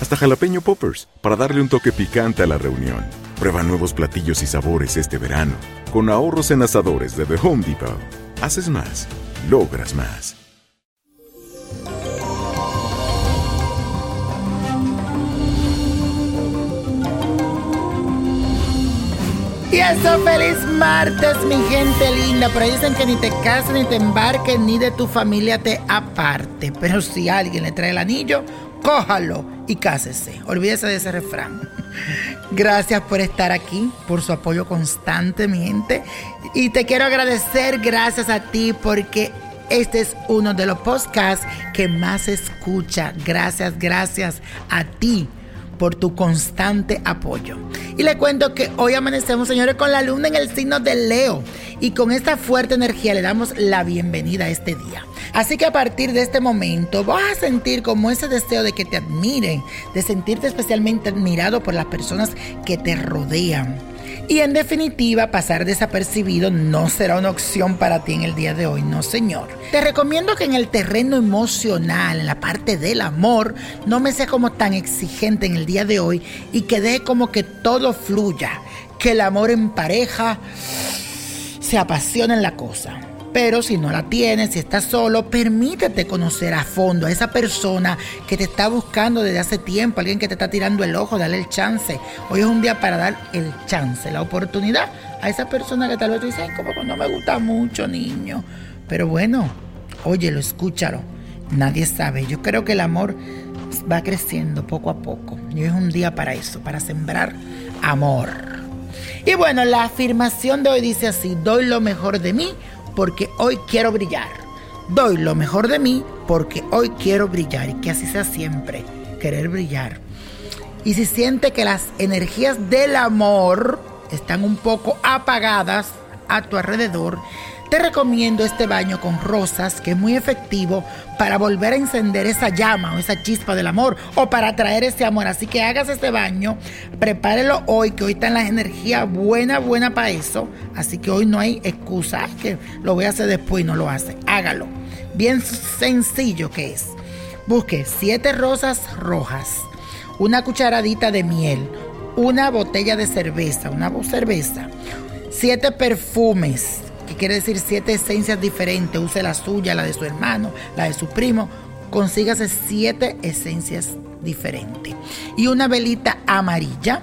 hasta jalapeño poppers, para darle un toque picante a la reunión. Prueba nuevos platillos y sabores este verano, con ahorros en asadores de The Home Depot. Haces más, logras más. Y eso, feliz martes, mi gente linda. Por ahí dicen que ni te cases, ni te embarques, ni de tu familia te aparte. Pero si alguien le trae el anillo, cójalo y cásese. Olvídese de ese refrán. Gracias por estar aquí, por su apoyo constante, mi gente. Y te quiero agradecer, gracias a ti, porque este es uno de los podcasts que más escucha. Gracias, gracias a ti por tu constante apoyo. Y le cuento que hoy amanecemos, señores, con la luna en el signo de Leo. Y con esta fuerte energía le damos la bienvenida a este día. Así que a partir de este momento vas a sentir como ese deseo de que te admiren, de sentirte especialmente admirado por las personas que te rodean. Y en definitiva, pasar desapercibido no será una opción para ti en el día de hoy, no señor. Te recomiendo que en el terreno emocional, en la parte del amor, no me seas como tan exigente en el día de hoy y que deje como que todo fluya, que el amor en pareja se apasiona en la cosa. Pero si no la tienes, si estás solo, permítete conocer a fondo a esa persona que te está buscando desde hace tiempo, alguien que te está tirando el ojo, dale el chance. Hoy es un día para dar el chance, la oportunidad a esa persona que tal vez tú dices, como no me gusta mucho, niño. Pero bueno, óyelo, escúchalo. Nadie sabe. Yo creo que el amor va creciendo poco a poco. Y hoy es un día para eso, para sembrar amor. Y bueno, la afirmación de hoy dice así, doy lo mejor de mí porque hoy quiero brillar. Doy lo mejor de mí porque hoy quiero brillar y que así sea siempre, querer brillar. Y si siente que las energías del amor están un poco apagadas a tu alrededor, te recomiendo este baño con rosas que es muy efectivo para volver a encender esa llama o esa chispa del amor o para atraer ese amor. Así que hagas este baño, prepárelo hoy, que hoy está en las energías buena, buena para eso. Así que hoy no hay excusa, que lo voy a hacer después y no lo hace. Hágalo. Bien sencillo que es. Busque siete rosas rojas, una cucharadita de miel, una botella de cerveza, una cerveza, siete perfumes que quiere decir siete esencias diferentes, use la suya, la de su hermano, la de su primo, consígase siete esencias diferentes. Y una velita amarilla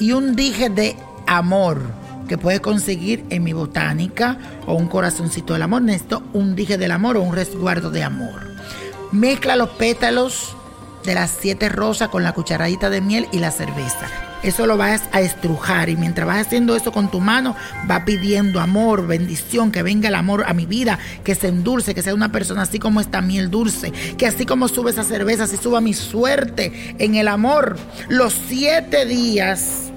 y un dije de amor que puede conseguir en mi botánica o un corazoncito del amor. Necesito un dije del amor o un resguardo de amor. Mezcla los pétalos de las siete rosas con la cucharadita de miel y la cerveza. Eso lo vas a estrujar y mientras vas haciendo eso con tu mano, va pidiendo amor, bendición, que venga el amor a mi vida, que se endulce, que sea una persona así como esta miel dulce, que así como sube esa cerveza, así suba mi suerte en el amor. Los siete días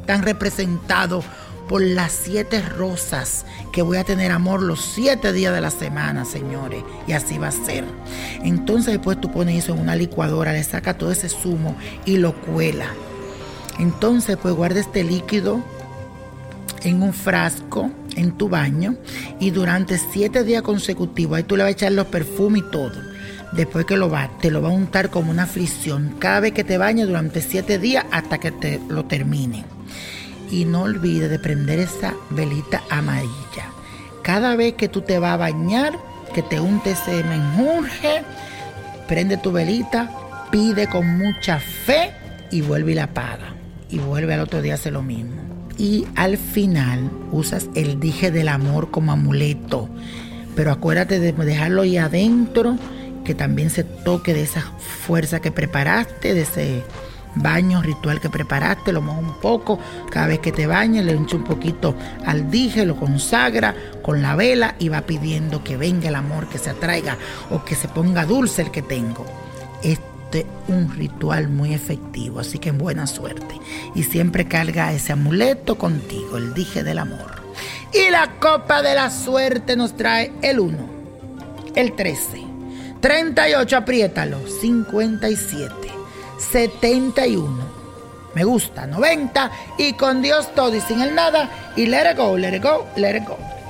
están representados por las siete rosas que voy a tener amor los siete días de la semana, señores. Y así va a ser. Entonces después tú pones eso en una licuadora, le saca todo ese zumo y lo cuela. Entonces pues guarda este líquido en un frasco en tu baño y durante siete días consecutivos ahí tú le vas a echar los perfumes y todo. Después que lo va, te lo va a untar como una fricción cada vez que te bañes durante siete días hasta que te lo termine y no olvides de prender esa velita amarilla. Cada vez que tú te vas a bañar, que te unte ese menjurje, prende tu velita, pide con mucha fe y vuelve y la apaga. Y vuelve al otro día a hacer lo mismo. Y al final usas el dije del amor como amuleto. Pero acuérdate de dejarlo ahí adentro, que también se toque de esa fuerza que preparaste, de ese baño ritual que preparaste, lo moja un poco, cada vez que te bañes le echa un poquito al dije, lo consagra con la vela y va pidiendo que venga el amor, que se atraiga o que se ponga dulce el que tengo. Un ritual muy efectivo, así que en buena suerte. Y siempre carga ese amuleto contigo, el dije del amor. Y la copa de la suerte nos trae el 1, el 13, 38, apriétalo, 57. 71. Me gusta, 90. Y con Dios todo y sin el nada. Y let it go, let it go, let it go.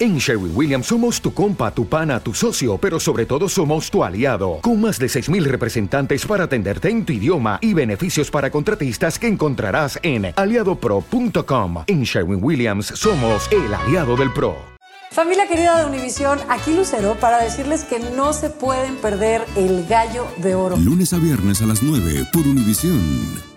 En Sherwin Williams somos tu compa, tu pana, tu socio, pero sobre todo somos tu aliado, con más de 6.000 representantes para atenderte en tu idioma y beneficios para contratistas que encontrarás en aliadopro.com. En Sherwin Williams somos el aliado del PRO. Familia querida de Univisión, aquí Lucero para decirles que no se pueden perder el gallo de oro. Lunes a viernes a las 9 por Univisión.